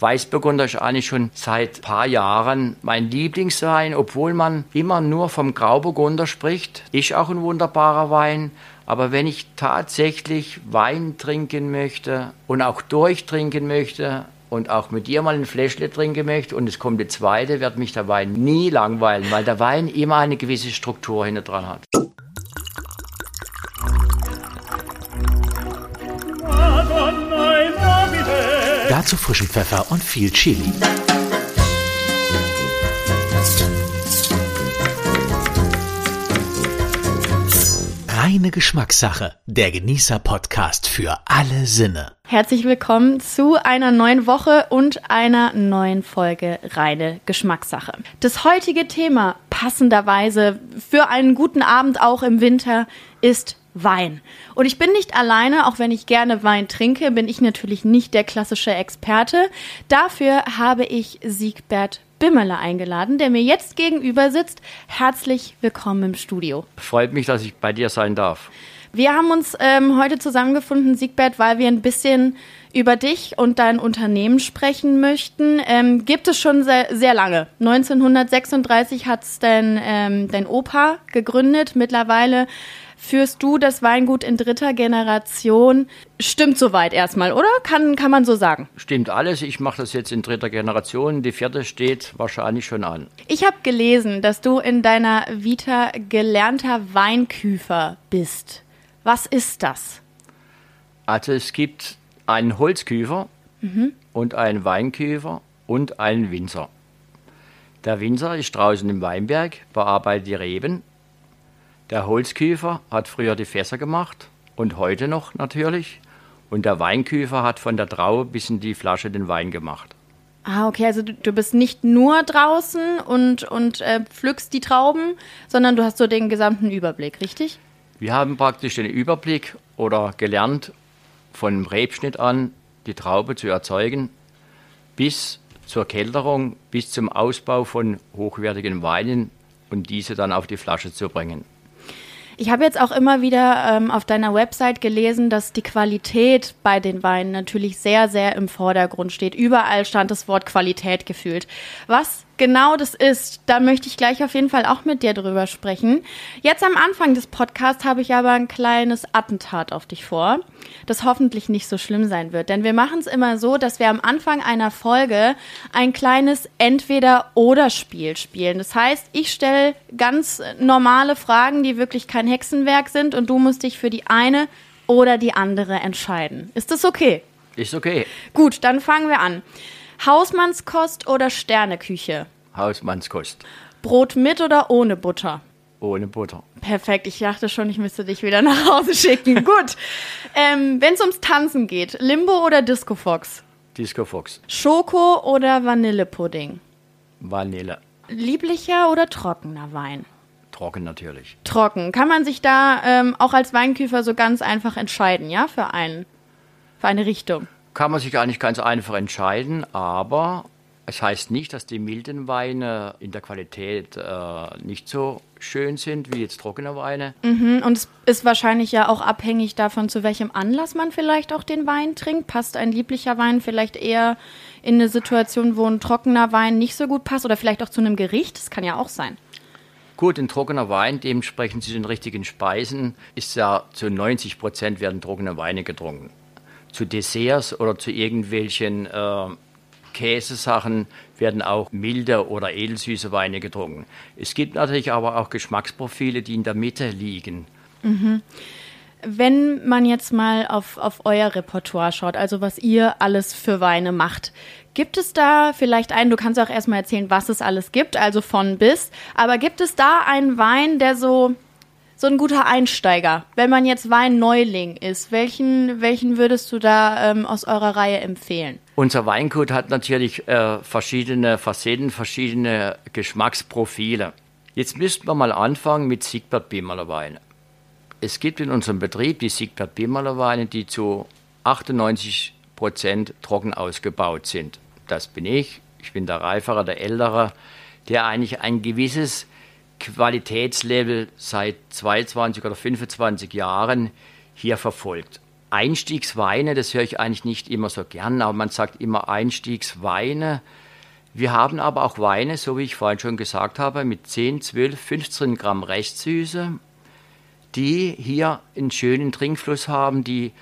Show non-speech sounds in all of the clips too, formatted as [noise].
Weißburgunder ist eigentlich schon seit paar Jahren mein Lieblingswein, obwohl man immer nur vom Grauburgunder spricht. Ist auch ein wunderbarer Wein. Aber wenn ich tatsächlich Wein trinken möchte und auch durchtrinken möchte und auch mit dir mal ein Fläschle trinken möchte und es kommt der zweite, wird mich der Wein nie langweilen, weil der Wein immer eine gewisse Struktur hinter dran hat. Dazu frischen Pfeffer und viel Chili. Reine Geschmackssache, der Genießer-Podcast für alle Sinne. Herzlich willkommen zu einer neuen Woche und einer neuen Folge Reine Geschmackssache. Das heutige Thema passenderweise für einen guten Abend auch im Winter ist Wein. Und ich bin nicht alleine, auch wenn ich gerne Wein trinke, bin ich natürlich nicht der klassische Experte. Dafür habe ich Siegbert Bimmerle eingeladen, der mir jetzt gegenüber sitzt. Herzlich willkommen im Studio. Freut mich, dass ich bei dir sein darf. Wir haben uns ähm, heute zusammengefunden, Siegbert, weil wir ein bisschen über dich und dein Unternehmen sprechen möchten. Ähm, gibt es schon sehr, sehr lange. 1936 hat es dein, ähm, dein Opa gegründet. Mittlerweile führst du das Weingut in dritter Generation. Stimmt soweit erstmal, oder? Kann, kann man so sagen? Stimmt alles. Ich mache das jetzt in dritter Generation. Die vierte steht wahrscheinlich schon an. Ich habe gelesen, dass du in deiner Vita gelernter Weinküfer bist. Was ist das? Also es gibt einen Holzküfer mhm. und einen Weinküfer und einen Winzer. Der Winzer ist draußen im Weinberg, bearbeitet die Reben der Holzküfer hat früher die Fässer gemacht und heute noch natürlich. Und der Weinküfer hat von der Traube bis in die Flasche den Wein gemacht. Ah, okay, also du, du bist nicht nur draußen und, und äh, pflückst die Trauben, sondern du hast so den gesamten Überblick, richtig? Wir haben praktisch den Überblick oder gelernt, von Rebschnitt an die Traube zu erzeugen, bis zur Kälterung, bis zum Ausbau von hochwertigen Weinen und diese dann auf die Flasche zu bringen. Ich habe jetzt auch immer wieder ähm, auf deiner Website gelesen, dass die Qualität bei den Weinen natürlich sehr, sehr im Vordergrund steht. Überall stand das Wort Qualität gefühlt. Was genau das ist, da möchte ich gleich auf jeden Fall auch mit dir drüber sprechen. Jetzt am Anfang des Podcasts habe ich aber ein kleines Attentat auf dich vor, das hoffentlich nicht so schlimm sein wird. Denn wir machen es immer so, dass wir am Anfang einer Folge ein kleines Entweder-Oder-Spiel spielen. Das heißt, ich stelle ganz normale Fragen, die wirklich kein Hexenwerk sind und du musst dich für die eine oder die andere entscheiden. Ist das okay? Ist okay. Gut, dann fangen wir an. Hausmannskost oder Sterneküche? Hausmannskost. Brot mit oder ohne Butter? Ohne Butter. Perfekt, ich dachte schon, ich müsste dich wieder nach Hause [laughs] schicken. Gut. Ähm, Wenn es ums Tanzen geht, Limbo oder Disco Fox? Disco Fox. Schoko oder Vanillepudding? Vanille. Lieblicher oder trockener Wein? Trocken natürlich. Trocken. Kann man sich da ähm, auch als Weinküfer so ganz einfach entscheiden, ja, für einen, für eine Richtung? Kann man sich eigentlich ganz einfach entscheiden, aber es heißt nicht, dass die milden Weine in der Qualität äh, nicht so schön sind wie jetzt trockene Weine. Mhm, und es ist wahrscheinlich ja auch abhängig davon, zu welchem Anlass man vielleicht auch den Wein trinkt. Passt ein lieblicher Wein vielleicht eher in eine Situation, wo ein trockener Wein nicht so gut passt oder vielleicht auch zu einem Gericht? Das kann ja auch sein. Gut, ein trockener Wein, dementsprechend zu den richtigen Speisen, ist ja zu 90 Prozent werden trockene Weine getrunken zu Desserts oder zu irgendwelchen äh, Käsesachen werden auch milde oder edelsüße Weine getrunken. Es gibt natürlich aber auch Geschmacksprofile, die in der Mitte liegen. Mhm. Wenn man jetzt mal auf, auf euer Repertoire schaut, also was ihr alles für Weine macht, gibt es da vielleicht einen, du kannst auch erstmal erzählen, was es alles gibt, also von bis, aber gibt es da einen Wein, der so so ein guter Einsteiger, wenn man jetzt Weinneuling ist, welchen, welchen würdest du da ähm, aus eurer Reihe empfehlen? Unser Weingut hat natürlich äh, verschiedene Facetten, verschiedene Geschmacksprofile. Jetzt müssten wir mal anfangen mit Siegbert Bimmerler Weine. Es gibt in unserem Betrieb die Siegbert Bimmerler Weine, die zu 98 Prozent trocken ausgebaut sind. Das bin ich. Ich bin der Reifere, der Ältere, der eigentlich ein gewisses Qualitätslevel seit 22 oder 25 Jahren hier verfolgt. Einstiegsweine, das höre ich eigentlich nicht immer so gern, aber man sagt immer Einstiegsweine. Wir haben aber auch Weine, so wie ich vorhin schon gesagt habe, mit 10, 12, 15 Gramm Restsüße, die hier einen schönen Trinkfluss haben, die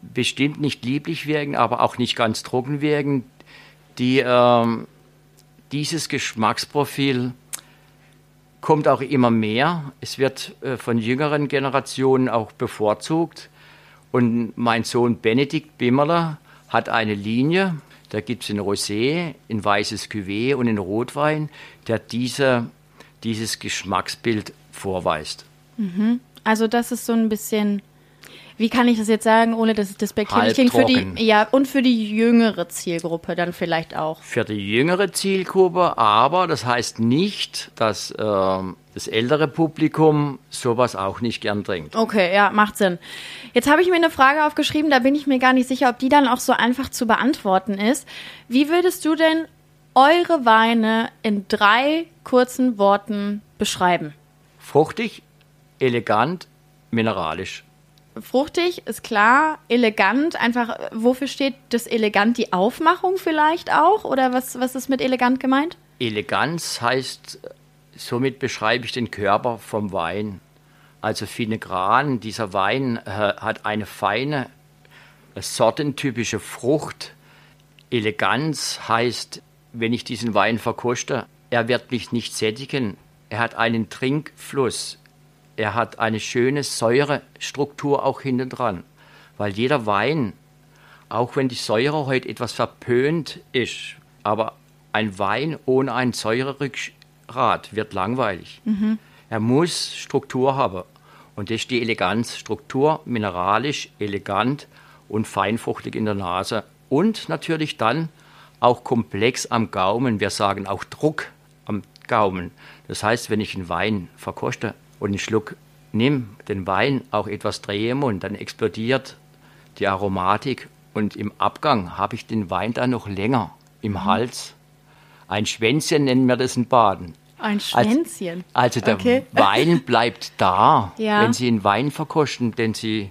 bestimmt nicht lieblich wirken, aber auch nicht ganz trocken wirken, die ähm, dieses Geschmacksprofil kommt auch immer mehr. Es wird äh, von jüngeren Generationen auch bevorzugt. Und mein Sohn Benedikt Bimmerler hat eine Linie, da gibt es in Rosé, in weißes Cuvée und in Rotwein, der diese, dieses Geschmacksbild vorweist. Mhm. Also das ist so ein bisschen wie kann ich das jetzt sagen, ohne dass es despektierlich klingt, für die, ja, und für die jüngere Zielgruppe dann vielleicht auch. Für die jüngere Zielgruppe, aber das heißt nicht, dass äh, das ältere Publikum sowas auch nicht gern trinkt. Okay, ja, macht Sinn. Jetzt habe ich mir eine Frage aufgeschrieben, da bin ich mir gar nicht sicher, ob die dann auch so einfach zu beantworten ist. Wie würdest du denn eure Weine in drei kurzen Worten beschreiben? Fruchtig, elegant, mineralisch fruchtig, ist klar, elegant, einfach, wofür steht das elegant? Die Aufmachung vielleicht auch? Oder was, was ist mit elegant gemeint? Eleganz heißt, somit beschreibe ich den Körper vom Wein. Also Filigran, dieser Wein äh, hat eine feine, sortentypische Frucht. Eleganz heißt, wenn ich diesen Wein verkoste, er wird mich nicht sättigen. Er hat einen Trinkfluss. Er hat eine schöne Säurestruktur auch hinten dran. Weil jeder Wein, auch wenn die Säure heute etwas verpönt ist, aber ein Wein ohne ein Säurerückgrat wird langweilig. Mhm. Er muss Struktur haben. Und das ist die Eleganz. Struktur, mineralisch, elegant und feinfruchtig in der Nase. Und natürlich dann auch komplex am Gaumen. Wir sagen auch Druck am Gaumen. Das heißt, wenn ich einen Wein verkoste, und einen Schluck nimm, den Wein auch etwas drehe im Mund, dann explodiert die Aromatik und im Abgang habe ich den Wein dann noch länger im mhm. Hals. Ein Schwänzchen nennen wir das in Baden. Ein Schwänzchen? Also, also der okay. [laughs] Wein bleibt da, ja. wenn Sie einen Wein verkosten, den Sie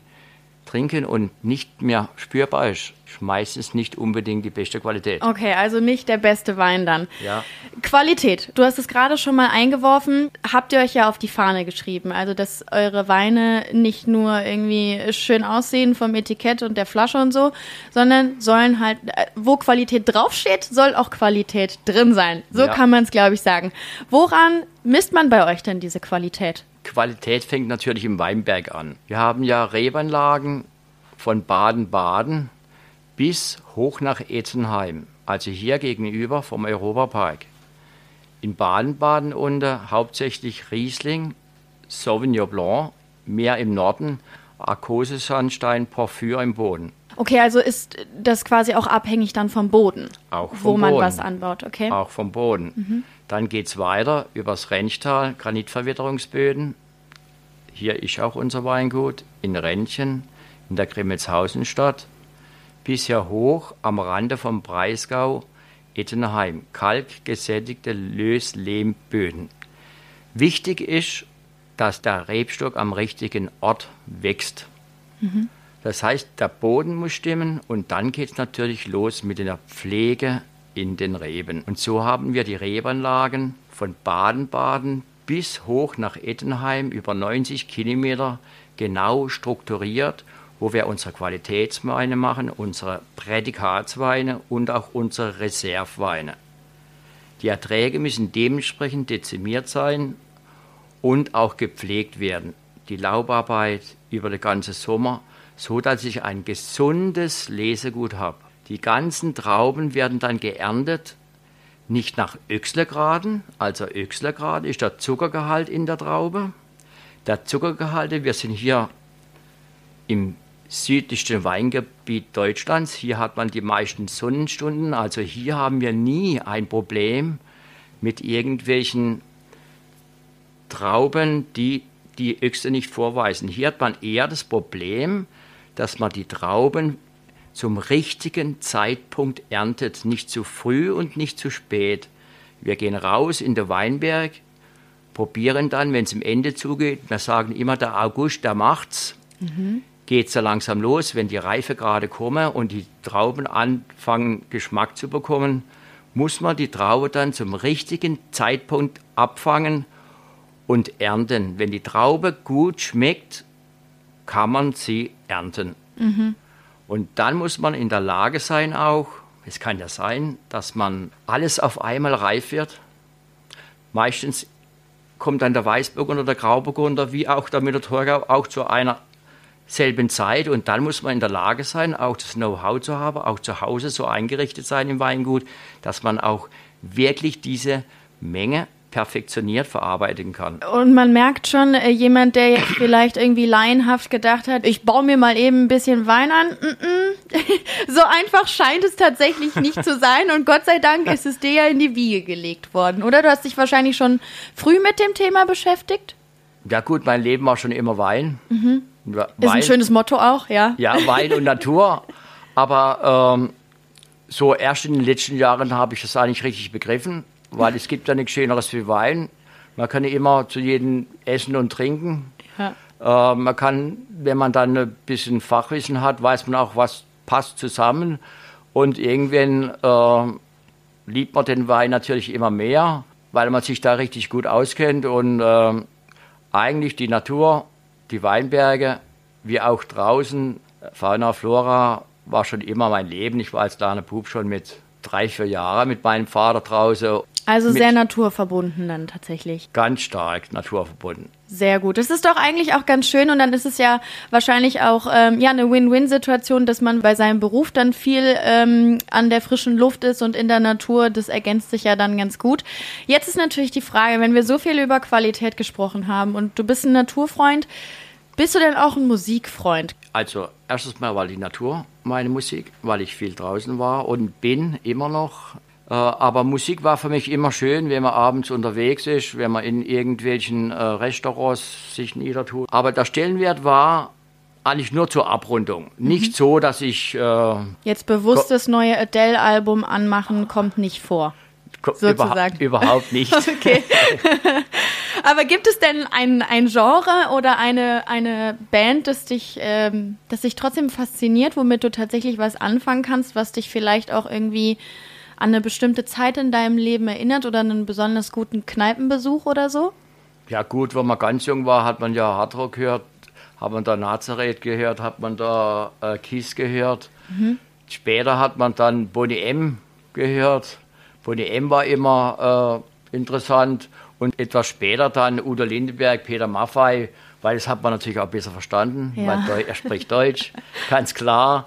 trinken und nicht mehr spürbar ist meistens nicht unbedingt die beste Qualität. Okay, also nicht der beste Wein dann. Ja. Qualität. Du hast es gerade schon mal eingeworfen. Habt ihr euch ja auf die Fahne geschrieben. Also, dass eure Weine nicht nur irgendwie schön aussehen vom Etikett und der Flasche und so, sondern sollen halt, äh, wo Qualität draufsteht, soll auch Qualität drin sein. So ja. kann man es, glaube ich, sagen. Woran misst man bei euch denn diese Qualität? Qualität fängt natürlich im Weinberg an. Wir haben ja Rebanlagen von Baden-Baden bis hoch nach Etzenheim, also hier gegenüber vom Europapark. In Baden-Baden unter hauptsächlich Riesling, Sauvignon Blanc, mehr im Norden, Arkose-Sandstein, Porphyr im Boden. Okay, also ist das quasi auch abhängig dann vom Boden, auch vom wo man Boden. was anbaut, okay? Auch vom Boden. Mhm. Dann geht es weiter übers Renchtal, Granitverwitterungsböden. Hier ist auch unser Weingut, in Rentchen, in der Grimmelshausenstadt bisher hoch am Rande vom Breisgau Ettenheim, kalkgesättigte Löslehmböden. Wichtig ist, dass der Rebstock am richtigen Ort wächst. Mhm. Das heißt, der Boden muss stimmen und dann geht es natürlich los mit der Pflege in den Reben. Und so haben wir die Rebanlagen von Baden-Baden bis hoch nach Ettenheim über 90 Kilometer genau strukturiert wo wir unsere Qualitätsweine machen, unsere Prädikatsweine und auch unsere Reserveweine. Die Erträge müssen dementsprechend dezimiert sein und auch gepflegt werden. Die Laubarbeit über den ganzen Sommer, so dass ich ein gesundes Lesegut habe. Die ganzen Trauben werden dann geerntet, nicht nach Öchslergraden, also Öchslergrad ist der Zuckergehalt in der Traube. Der Zuckergehalt, wir sind hier im südlichsten Weingebiet Deutschlands. Hier hat man die meisten Sonnenstunden. Also hier haben wir nie ein Problem mit irgendwelchen Trauben, die die Öchse nicht vorweisen. Hier hat man eher das Problem, dass man die Trauben zum richtigen Zeitpunkt erntet. Nicht zu früh und nicht zu spät. Wir gehen raus in den Weinberg, probieren dann, wenn es im Ende zugeht, wir sagen immer, der August, der macht's. Mhm geht es ja langsam los, wenn die Reifegrade kommen und die Trauben anfangen, Geschmack zu bekommen, muss man die Traube dann zum richtigen Zeitpunkt abfangen und ernten. Wenn die Traube gut schmeckt, kann man sie ernten. Mhm. Und dann muss man in der Lage sein auch, es kann ja sein, dass man alles auf einmal reif wird. Meistens kommt dann der Weißburgunder, der Grauburgunder, wie auch der Müller-Thurgau, auch zu einer selben Zeit. Und dann muss man in der Lage sein, auch das Know-how zu haben, auch zu Hause so eingerichtet sein im Weingut, dass man auch wirklich diese Menge perfektioniert verarbeiten kann. Und man merkt schon, äh, jemand, der jetzt vielleicht irgendwie laienhaft gedacht hat, ich baue mir mal eben ein bisschen Wein an, mm -mm. [laughs] so einfach scheint es tatsächlich nicht zu sein. Und Gott sei Dank ist es dir ja in die Wiege gelegt worden, oder? Du hast dich wahrscheinlich schon früh mit dem Thema beschäftigt? Ja gut, mein Leben war schon immer Wein. Mhm. Wein. Ist ein schönes Motto auch, ja. Ja, Wein und Natur. [laughs] Aber ähm, so erst in den letzten Jahren habe ich das eigentlich richtig begriffen weil es gibt ja nichts Schöneres wie Wein. Man kann immer zu jedem essen und trinken. Ja. Äh, man kann, wenn man dann ein bisschen Fachwissen hat, weiß man auch, was passt zusammen. Und irgendwann äh, liebt man den Wein natürlich immer mehr, weil man sich da richtig gut auskennt und äh, eigentlich die Natur, die Weinberge, wie auch draußen, Fauna, Flora, war schon immer mein Leben. Ich war als kleiner Bub schon mit drei, vier Jahren mit meinem Vater draußen. Also sehr naturverbunden dann tatsächlich. Ganz stark naturverbunden. Sehr gut. Das ist doch eigentlich auch ganz schön und dann ist es ja wahrscheinlich auch ähm, ja eine Win-Win-Situation, dass man bei seinem Beruf dann viel ähm, an der frischen Luft ist und in der Natur. Das ergänzt sich ja dann ganz gut. Jetzt ist natürlich die Frage, wenn wir so viel über Qualität gesprochen haben und du bist ein Naturfreund, bist du denn auch ein Musikfreund? Also erstes Mal war die Natur meine Musik, weil ich viel draußen war und bin immer noch. Äh, aber Musik war für mich immer schön, wenn man abends unterwegs ist, wenn man in irgendwelchen äh, Restaurants sich niedertut. Aber der Stellenwert war eigentlich nur zur Abrundung. Mhm. Nicht so, dass ich. Äh, Jetzt bewusst das neue Adele-Album anmachen, kommt nicht vor. Sozusagen. Überha überhaupt nicht. [laughs] okay. [laughs] Aber gibt es denn ein, ein Genre oder eine, eine Band, das dich, ähm, das dich trotzdem fasziniert, womit du tatsächlich was anfangen kannst, was dich vielleicht auch irgendwie an eine bestimmte Zeit in deinem Leben erinnert oder einen besonders guten Kneipenbesuch oder so? Ja gut, wenn man ganz jung war, hat man ja Hardrock gehört, hat man da Nazareth gehört, hat man da äh, Kiss gehört. Mhm. Später hat man dann Bonnie M gehört. Bonnie M war immer äh, interessant und etwas später dann Udo Lindenberg, Peter Maffei, weil das hat man natürlich auch besser verstanden, ja. er spricht Deutsch, [laughs] ganz klar.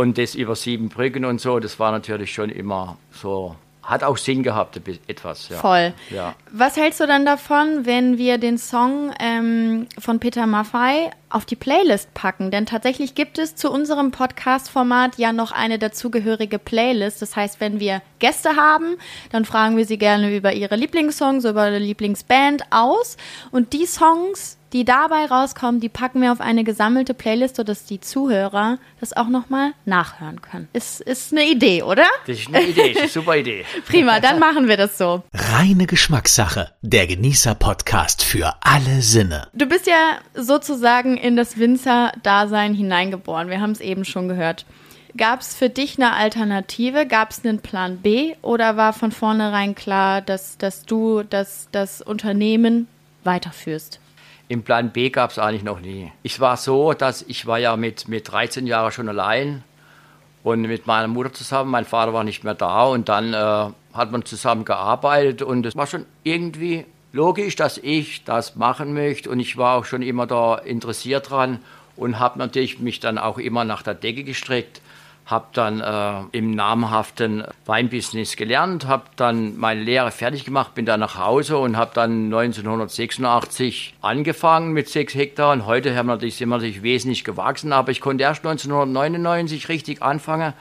Und das über sieben Brücken und so, das war natürlich schon immer so hat auch Sinn gehabt, etwas. Ja. Voll. Ja. Was hältst du dann davon, wenn wir den Song ähm, von Peter Maffei auf die Playlist packen? Denn tatsächlich gibt es zu unserem Podcast-Format ja noch eine dazugehörige Playlist. Das heißt, wenn wir Gäste haben, dann fragen wir sie gerne über ihre Lieblingssongs, über ihre Lieblingsband aus. Und die Songs, die dabei rauskommen, die packen wir auf eine gesammelte Playlist, sodass die Zuhörer das auch nochmal nachhören können. Ist, ist eine Idee, oder? Das ist eine Idee, ist eine super Idee. [laughs] Prima, dann machen wir das so. Reine Geschmackssache, der Genießer-Podcast für alle Sinne. Du bist ja sozusagen in das Winzer-Dasein hineingeboren. Wir haben es eben schon gehört. Gab es für dich eine Alternative? Gab es einen Plan B? Oder war von vornherein klar, dass, dass du das, das Unternehmen weiterführst? Im Plan B gab es eigentlich noch nie. Ich war so, dass ich war ja mit, mit 13 Jahren schon allein und mit meiner Mutter zusammen. Mein Vater war nicht mehr da und dann äh, hat man zusammen gearbeitet und es war schon irgendwie logisch, dass ich das machen möchte und ich war auch schon immer da interessiert dran und habe natürlich mich dann auch immer nach der Decke gestreckt habe dann äh, im namhaften Weinbusiness gelernt, habe dann meine Lehre fertig gemacht, bin dann nach Hause und habe dann 1986 angefangen mit sechs Hektar. Und heute haben wir natürlich, sind wir natürlich wesentlich gewachsen, aber ich konnte erst 1999 richtig anfangen,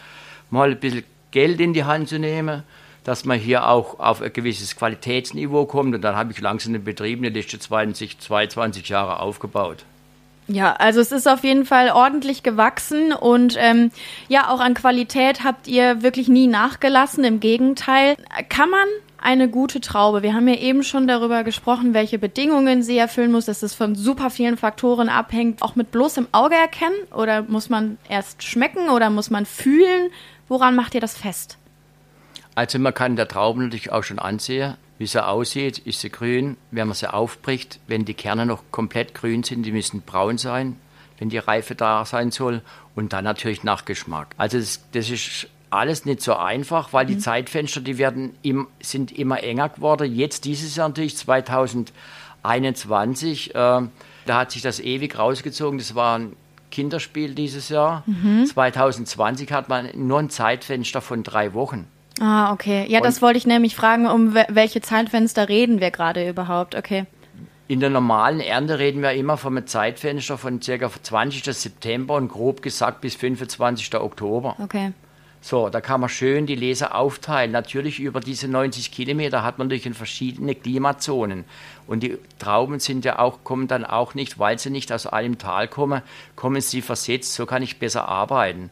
mal ein bisschen Geld in die Hand zu nehmen dass man hier auch auf ein gewisses Qualitätsniveau kommt. Und dann habe ich langsam den Betrieb in den letzten 20, 22 Jahre aufgebaut. Ja, also es ist auf jeden Fall ordentlich gewachsen und ähm, ja, auch an Qualität habt ihr wirklich nie nachgelassen. Im Gegenteil, kann man eine gute Traube. Wir haben ja eben schon darüber gesprochen, welche Bedingungen sie erfüllen muss, dass es von super vielen Faktoren abhängt. Auch mit bloßem Auge erkennen oder muss man erst schmecken oder muss man fühlen? Woran macht ihr das fest? Also man kann der Traube natürlich auch schon ansehen, wie sie aussieht. Ist sie grün? Wenn man sie aufbricht, wenn die Kerne noch komplett grün sind, die müssen braun sein, wenn die Reife da sein soll. Und dann natürlich nach Geschmack. Also das, das ist alles nicht so einfach, weil die mhm. Zeitfenster, die werden im, sind immer enger geworden. Jetzt dieses Jahr natürlich 2021, äh, da hat sich das ewig rausgezogen. Das war ein Kinderspiel dieses Jahr. Mhm. 2020 hat man nur ein Zeitfenster von drei Wochen. Ah, okay. Ja, Und das wollte ich nämlich fragen, um welche Zeitfenster reden wir gerade überhaupt? Okay. In der normalen Ernte reden wir immer von einem Zeitfenster von ca. 20. September und grob gesagt bis 25. Oktober. Okay. So, da kann man schön die Leser aufteilen. Natürlich über diese 90 Kilometer hat man natürlich in verschiedene Klimazonen. Und die Trauben sind ja auch, kommen dann auch nicht, weil sie nicht aus einem Tal kommen, kommen sie versetzt. So kann ich besser arbeiten.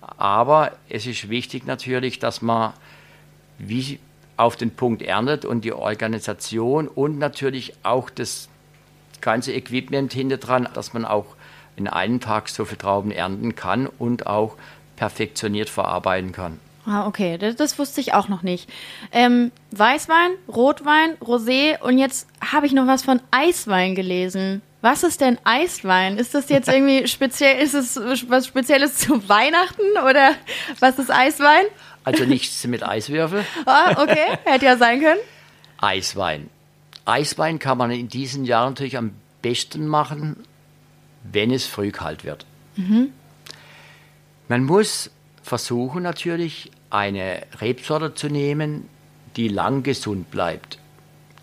Aber es ist wichtig natürlich, dass man wie auf den Punkt erntet und die Organisation und natürlich auch das ganze Equipment hinter dran, dass man auch in einem Tag so viele Trauben ernten kann und auch perfektioniert verarbeiten kann. Ah, okay, das, das wusste ich auch noch nicht. Ähm, Weißwein, Rotwein, Rosé und jetzt habe ich noch was von Eiswein gelesen. Was ist denn Eiswein? Ist das jetzt irgendwie [laughs] speziell, ist es was Spezielles zu Weihnachten oder was ist Eiswein? Also nichts mit Eiswürfel. [laughs] ah, okay, hätte ja sein können. Eiswein. Eiswein kann man in diesen Jahren natürlich am besten machen, wenn es früh kalt wird. Mhm. Man muss versuchen natürlich eine Rebsorte zu nehmen, die lang gesund bleibt.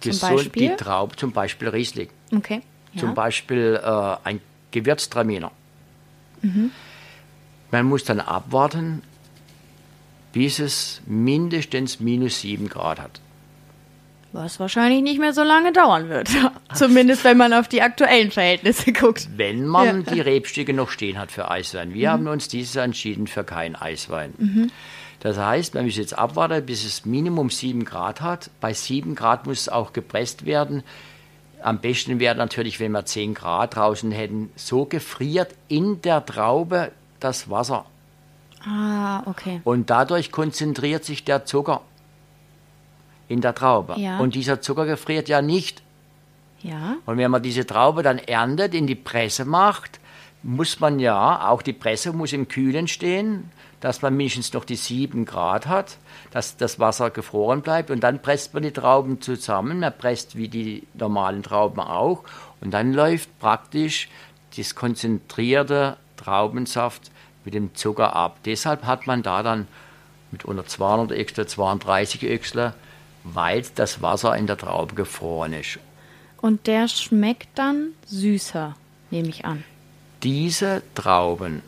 Zum gesund, Beispiel? die Traube, zum Beispiel Riesling. Okay. Ja. Zum Beispiel äh, ein Gewürztraminer. Mhm. Man muss dann abwarten, bis es mindestens minus 7 Grad hat. Was wahrscheinlich nicht mehr so lange dauern wird. [laughs] Zumindest wenn man auf die aktuellen Verhältnisse guckt. Wenn man ja. die Rebstücke noch stehen hat für Eiswein. Wir mhm. haben uns dieses Jahr entschieden für keinen Eiswein. Mhm. Das heißt, man muss jetzt abwarten, bis es Minimum 7 Grad hat. Bei 7 Grad muss es auch gepresst werden. Am besten wäre natürlich, wenn wir 10 Grad draußen hätten. So gefriert in der Traube das Wasser. Ah, okay. Und dadurch konzentriert sich der Zucker in der Traube. Ja. Und dieser Zucker gefriert ja nicht. Ja. Und wenn man diese Traube dann erntet, in die Presse macht, muss man ja, auch die Presse muss im Kühlen stehen, dass man mindestens noch die 7 Grad hat, dass das Wasser gefroren bleibt und dann presst man die Trauben zusammen. Man presst wie die normalen Trauben auch und dann läuft praktisch das konzentrierte Traubensaft mit dem Zucker ab. Deshalb hat man da dann mit unter 200 Öchsle, 32 Öchsle weil das Wasser in der Traube gefroren ist. Und der schmeckt dann süßer, nehme ich an. Diese Trauben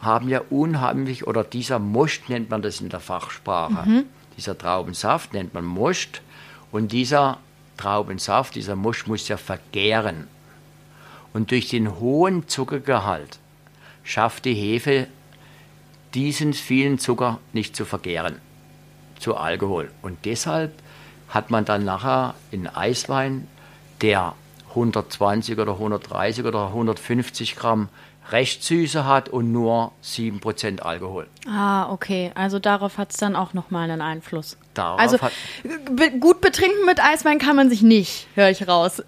haben ja unheimlich, oder dieser Most nennt man das in der Fachsprache. Mhm. Dieser Traubensaft nennt man Most. Und dieser Traubensaft, dieser Most muss ja vergären. Und durch den hohen Zuckergehalt schafft die Hefe diesen vielen Zucker nicht zu vergären zu Alkohol. Und deshalb hat man dann nachher in Eiswein, der 120 oder 130 oder 150 Gramm Restsüße hat und nur 7% Alkohol. Ah, okay. Also darauf hat es dann auch nochmal einen Einfluss. Darauf also be gut betrinken mit Eiswein kann man sich nicht, höre ich raus.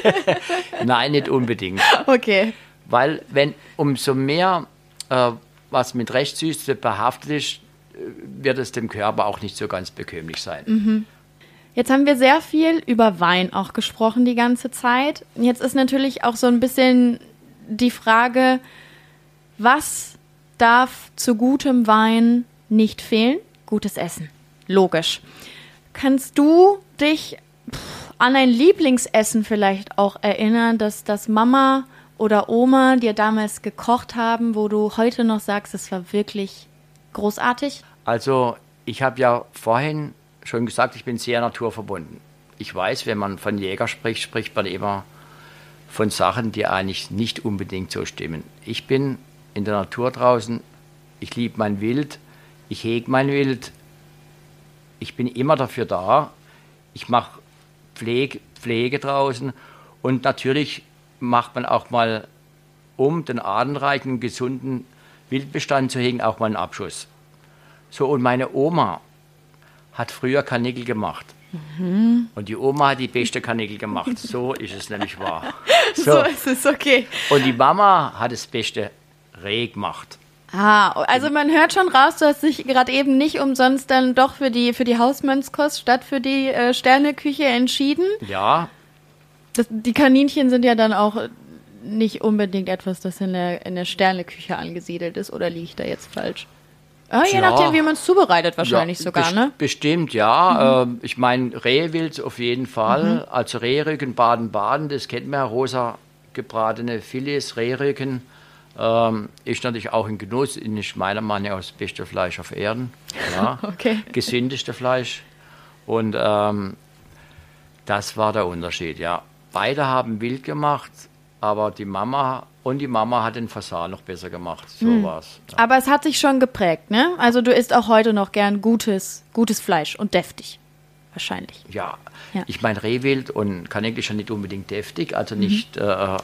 [laughs] Nein, nicht unbedingt. Okay. Weil wenn umso mehr äh, was mit Restsüße behaftet ist, wird es dem Körper auch nicht so ganz bekömmlich sein. Mhm. Jetzt haben wir sehr viel über Wein auch gesprochen die ganze Zeit. Jetzt ist natürlich auch so ein bisschen die Frage, was darf zu gutem Wein nicht fehlen? Gutes Essen. Logisch. Kannst du dich an ein Lieblingsessen vielleicht auch erinnern, dass das Mama oder Oma dir damals gekocht haben, wo du heute noch sagst, es war wirklich großartig? Also ich habe ja vorhin schon gesagt, ich bin sehr naturverbunden. Ich weiß, wenn man von Jäger spricht, spricht man immer von Sachen, die eigentlich nicht unbedingt so stimmen. Ich bin in der Natur draußen, ich liebe mein Wild, ich hege mein Wild, ich bin immer dafür da, ich mache Pflege, Pflege draußen und natürlich macht man auch mal, um den artenreichen, gesunden Wildbestand zu hegen, auch mal einen Abschuss. So, und meine Oma hat früher Karnickel gemacht. Mhm. Und die Oma hat die beste Karnickel gemacht. So ist es nämlich wahr. [laughs] So. so ist es, okay. Und die Mama hat das beste Reh gemacht. Ah, also man hört schon raus, du hast dich gerade eben nicht umsonst dann doch für die, für die Hausmannskost statt für die äh, Sterneküche entschieden. Ja. Das, die Kaninchen sind ja dann auch nicht unbedingt etwas, das in der, in der Sterneküche angesiedelt ist, oder liege ich da jetzt falsch? Ah, je ja. nachdem, wie man es zubereitet, wahrscheinlich ja, sogar, ne? Bestimmt, ja. Mhm. Äh, ich meine, Rehwild auf jeden Fall. Mhm. Also Rehrücken Baden-Baden, das kennt man ja, rosa gebratene Filets, Rehrücken. Ähm, ist natürlich auch ein Genuss, ist meiner Meinung nach das beste Fleisch auf Erden. Ja. [laughs] okay. Gesündeste Fleisch. Und ähm, das war der Unterschied, ja. Beide haben wild gemacht, aber die Mama und die Mama hat den Fasan noch besser gemacht. So hm. war's. Ja. Aber es hat sich schon geprägt, ne? Also du isst auch heute noch gern gutes, gutes Fleisch und deftig. Wahrscheinlich. Ja, ja. ich meine, Rehwild und Kanäle ist ja nicht unbedingt deftig, also nicht, mhm. äh,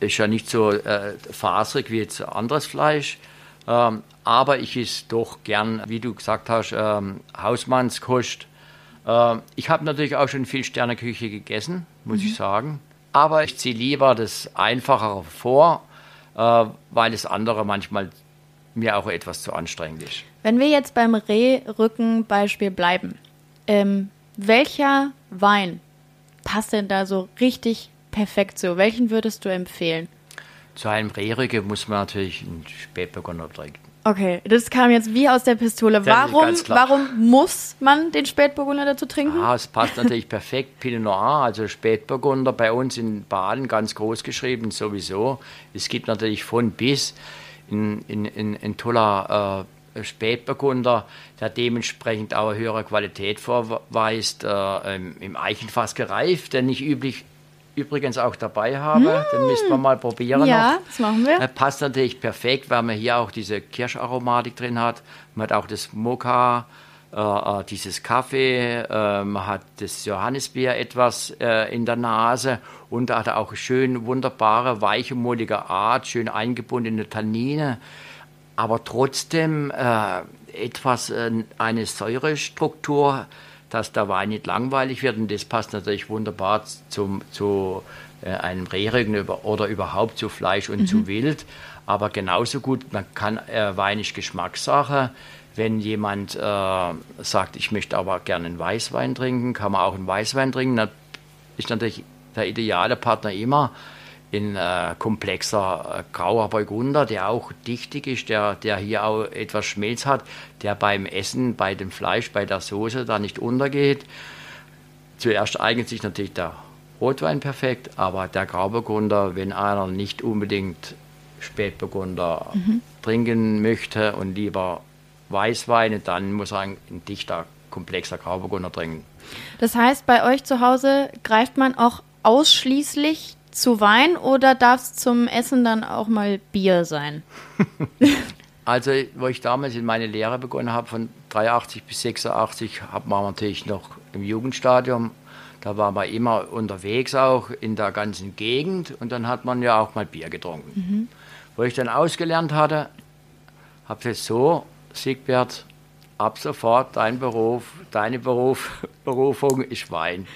ist ja nicht so äh, faserig wie jetzt anderes Fleisch. Ähm, aber ich esse doch gern, wie du gesagt hast, ähm, Hausmannskost. Ähm, ich habe natürlich auch schon viel Sterneküche gegessen, muss mhm. ich sagen aber ich ziehe lieber das Einfachere vor, äh, weil das andere manchmal mir auch etwas zu anstrengend ist. Wenn wir jetzt beim Rehrücken-Beispiel bleiben, ähm, welcher Wein passt denn da so richtig perfekt so? Welchen würdest du empfehlen? Zu einem Rehrücke muss man natürlich einen Spätburgunder trinken. Okay, das kam jetzt wie aus der Pistole. Warum, warum muss man den Spätburgunder dazu trinken? Ah, es passt natürlich [laughs] perfekt. Pinot Noir, also Spätburgunder, bei uns in Baden ganz groß geschrieben sowieso. Es gibt natürlich von bis ein, in, in, ein toller äh, Spätburgunder, der dementsprechend auch höhere Qualität vorweist, äh, im Eichenfass gereift, der nicht üblich übrigens auch dabei habe. Mm. Den müssen wir mal probieren. Ja, noch. das machen wir. Das passt natürlich perfekt, weil man hier auch diese Kirscharomatik drin hat. Man hat auch das Mokka, äh, äh dieses Kaffee, äh, man hat das Johannisbier etwas äh, in der Nase und da hat er auch schön wunderbare, weiche, mollige Art, schön eingebundene Tannine, aber trotzdem äh, etwas äh, eine Säurestruktur dass der Wein nicht langweilig wird. Und das passt natürlich wunderbar zum, zu äh, einem Rehrücken oder überhaupt zu Fleisch und mhm. zu Wild. Aber genauso gut, man kann äh, Wein ist Geschmackssache. Wenn jemand äh, sagt, ich möchte aber gerne einen Weißwein trinken, kann man auch einen Weißwein trinken. Das ist natürlich der ideale Partner immer in äh, komplexer äh, grauer Burgunder, der auch dichtig ist, der, der hier auch etwas Schmelz hat, der beim Essen, bei dem Fleisch, bei der Soße da nicht untergeht. Zuerst eignet sich natürlich der Rotwein perfekt, aber der Grauburgunder, wenn einer nicht unbedingt Spätburgunder mhm. trinken möchte und lieber Weißweine, dann muss er ein, ein dichter, komplexer Grauburgunder trinken. Das heißt, bei euch zu Hause greift man auch ausschließlich zu Wein oder darf es zum Essen dann auch mal Bier sein? [laughs] also, wo ich damals in meine Lehre begonnen habe, von 83 bis 86, hat man natürlich noch im Jugendstadium, da war man immer unterwegs auch in der ganzen Gegend und dann hat man ja auch mal Bier getrunken. Mhm. Wo ich dann ausgelernt hatte, habe ich so, Siegbert, ab sofort dein Beruf, deine Beruf, [laughs] Berufung ist Wein.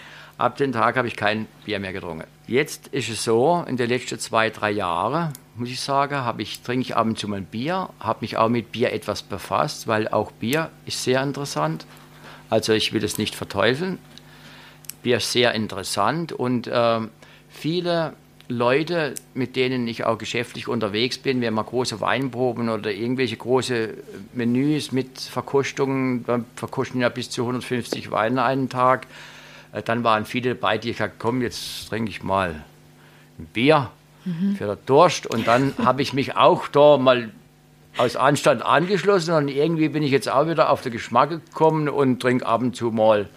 Ab dem Tag habe ich kein Bier mehr getrunken. Jetzt ist es so, in den letzten zwei, drei Jahren, muss ich sagen, habe ich, trinke ich ab und zu mal Bier, habe mich auch mit Bier etwas befasst, weil auch Bier ist sehr interessant. Also ich will es nicht verteufeln. Bier ist sehr interessant und äh, viele Leute, mit denen ich auch geschäftlich unterwegs bin, wenn wir große Weinproben oder irgendwelche große Menüs mit Verkostungen, wir verkosten ja bis zu 150 Weine einen Tag, dann waren viele dabei, die gesagt komm, jetzt trinke ich mal ein Bier mhm. für den Durst. Und dann [laughs] habe ich mich auch da mal aus Anstand angeschlossen und irgendwie bin ich jetzt auch wieder auf den Geschmack gekommen und trinke ab und zu mal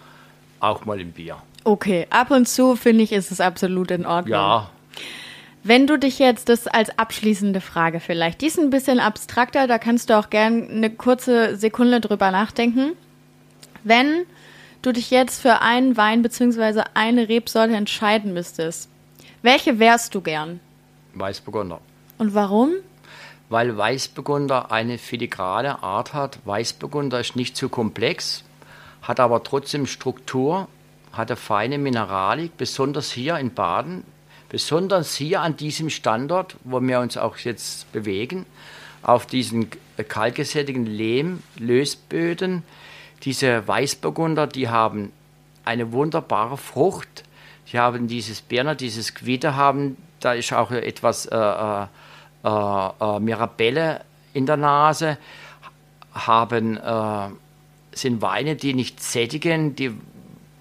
auch mal ein Bier. Okay, ab und zu finde ich, ist es absolut in Ordnung. Ja, Wenn du dich jetzt, das als abschließende Frage vielleicht, die ist ein bisschen abstrakter, da kannst du auch gern eine kurze Sekunde drüber nachdenken. Wenn du dich jetzt für einen Wein bzw. eine Rebsorte entscheiden müsstest, welche wärst du gern? Weißburgunder. Und warum? Weil Weißburgunder eine filigrane Art hat. Weißburgunder ist nicht zu komplex, hat aber trotzdem Struktur, hat eine feine Mineralik, besonders hier in Baden, besonders hier an diesem Standort, wo wir uns auch jetzt bewegen, auf diesen kalkgesättigten Lehm-Lösböden. Diese Weißburgunder, die haben eine wunderbare Frucht. Sie haben dieses Birne, dieses Quitte haben, da ist auch etwas äh, äh, äh, äh, Mirabelle in der Nase, haben, äh, sind Weine, die nicht sättigen, die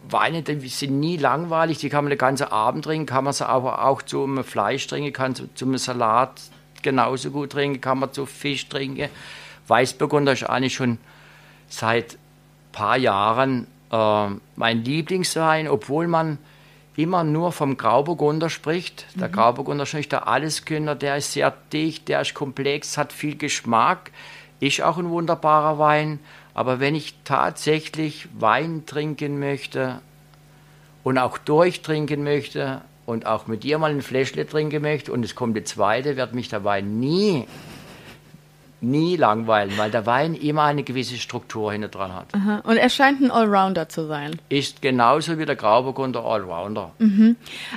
Weine die sind nie langweilig, die kann man den ganzen Abend trinken, kann man sie aber auch zum Fleisch trinken, kann zu, zum Salat genauso gut trinken, kann man zu Fisch trinken. Weißburgunder ist eigentlich schon seit paar Jahren äh, mein Lieblingswein, obwohl man immer nur vom Grauburgunder spricht. Der Grauburgunder ist nicht der Alleskönner, der ist sehr dicht, der ist komplex, hat viel Geschmack, ist auch ein wunderbarer Wein. Aber wenn ich tatsächlich Wein trinken möchte und auch durchtrinken möchte und auch mit dir mal ein Fläschle trinken möchte und es kommt die zweite, wird mich der Wein nie, nie langweilen, weil der Wein immer eine gewisse Struktur hinter dran hat. Aha. Und er scheint ein Allrounder zu sein. Ist genauso wie der Grauburgunder Allrounder.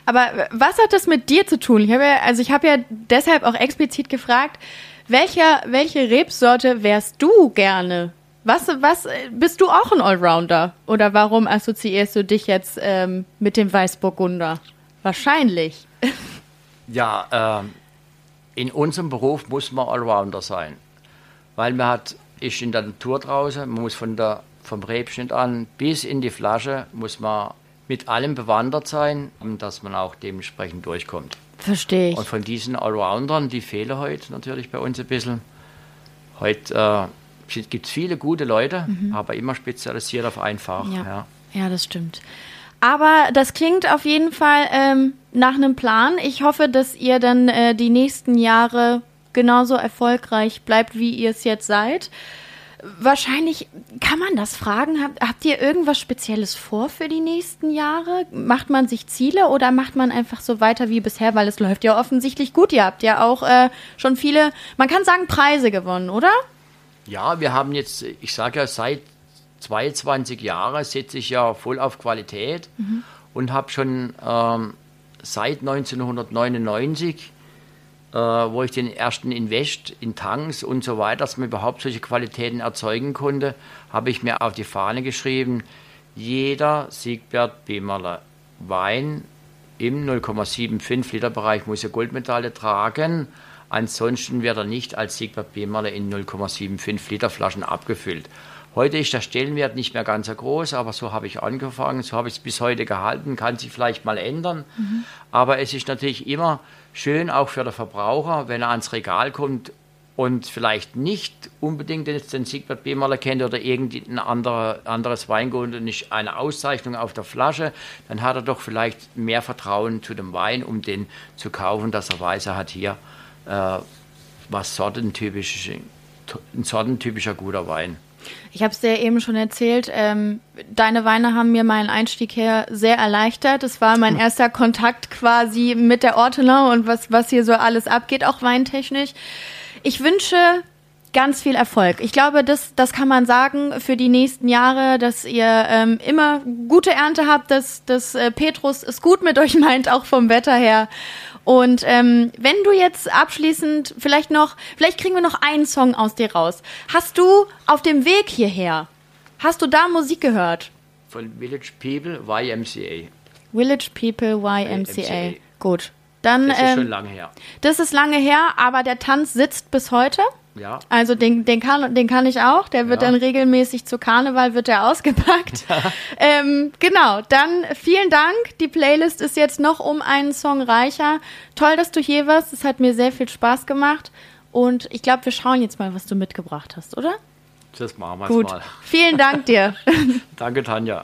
Aber was hat das mit dir zu tun? Ich habe ja, also ich habe ja deshalb auch explizit gefragt, welcher, welche Rebsorte wärst du gerne? Was, was, bist du auch ein Allrounder? Oder warum assoziierst du dich jetzt ähm, mit dem Weißburgunder? Wahrscheinlich. [laughs] Ja, ähm, in unserem Beruf muss man Allrounder sein. Weil man hat, ist in der Natur draußen, man muss von der, vom Rebschnitt an bis in die Flasche, muss man mit allem bewandert sein, dass man auch dementsprechend durchkommt. Verstehe ich. Und von diesen Allroundern, die fehlen heute natürlich bei uns ein bisschen. Heute äh, gibt es viele gute Leute, aber immer spezialisiert auf ein Fach. Ja. Ja. ja, das stimmt. Aber das klingt auf jeden Fall ähm, nach einem Plan. Ich hoffe, dass ihr dann äh, die nächsten Jahre genauso erfolgreich bleibt, wie ihr es jetzt seid. Wahrscheinlich kann man das fragen. Habt, ihr irgendwas Spezielles vor für die nächsten Jahre? Macht man sich Ziele oder macht man einfach so weiter wie bisher? Weil es läuft ja offensichtlich gut. Ihr habt ja auch äh, schon viele, man kann sagen, Preise gewonnen, oder? Ja, wir haben jetzt, ich sage ja, seit 22 Jahren setze ich ja voll auf Qualität und habe schon ähm, seit 1999, äh, wo ich den ersten Invest in Tanks und so weiter, dass man überhaupt solche Qualitäten erzeugen konnte, habe ich mir auf die Fahne geschrieben, jeder Siegbert Bemerler Wein im 0,75 Liter Bereich muss er Goldmedaille tragen. Ansonsten wird er nicht als Siegbert Bemerle in 0,75 Liter Flaschen abgefüllt. Heute ist der Stellenwert nicht mehr ganz so groß, aber so habe ich angefangen, so habe ich es bis heute gehalten, kann sich vielleicht mal ändern. Aber es ist natürlich immer schön, auch für den Verbraucher, wenn er ans Regal kommt und vielleicht nicht unbedingt den, Siegbert Bemerle kennt oder irgendein andere, anderes Weingut und nicht eine Auszeichnung auf der Flasche, dann hat er doch vielleicht mehr Vertrauen zu dem Wein, um den zu kaufen, dass er weiß, er hat hier äh, was sortentypisch, ein sortentypischer guter Wein. Ich habe es dir eben schon erzählt. Ähm, deine Weine haben mir meinen Einstieg her sehr erleichtert. Es war mein erster Kontakt quasi mit der Ortenau und was, was hier so alles abgeht, auch weintechnisch. Ich wünsche ganz viel Erfolg. Ich glaube, das, das kann man sagen für die nächsten Jahre, dass ihr ähm, immer gute Ernte habt, dass, dass äh, Petrus es gut mit euch meint, auch vom Wetter her. Und ähm, wenn du jetzt abschließend vielleicht noch, vielleicht kriegen wir noch einen Song aus dir raus. Hast du auf dem Weg hierher, hast du da Musik gehört? Von Village People YMCA. Village People YMCA. YMCA. Gut. Dann, Das ist schon ähm, lange her. das ist lange her, aber der Tanz sitzt bis heute. Ja. Also den, den, kann, den kann ich auch. Der wird Ja. dann regelmäßig zu Karneval wird der ausgepackt. [laughs] ähm, genau, dann vielen Dank. Die Playlist ist jetzt noch um einen Song reicher. Toll, dass du hier warst. Es hat mir sehr viel Spaß gemacht. Und ich glaube, wir schauen jetzt mal, was du mitgebracht hast, oder? Das machen wir Gut. mal. Vielen Dank dir. [laughs] Danke, Tanja.